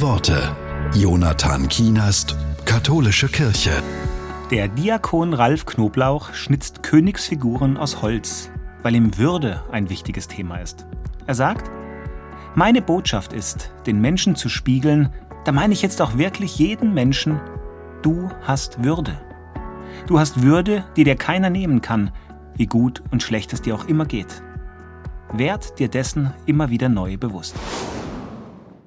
Worte. Jonathan Kienast, Katholische Kirche. Der Diakon Ralf Knoblauch schnitzt Königsfiguren aus Holz, weil ihm Würde ein wichtiges Thema ist. Er sagt, meine Botschaft ist, den Menschen zu spiegeln, da meine ich jetzt auch wirklich jeden Menschen, du hast Würde. Du hast Würde, die dir keiner nehmen kann, wie gut und schlecht es dir auch immer geht. Werd dir dessen immer wieder neu bewusst.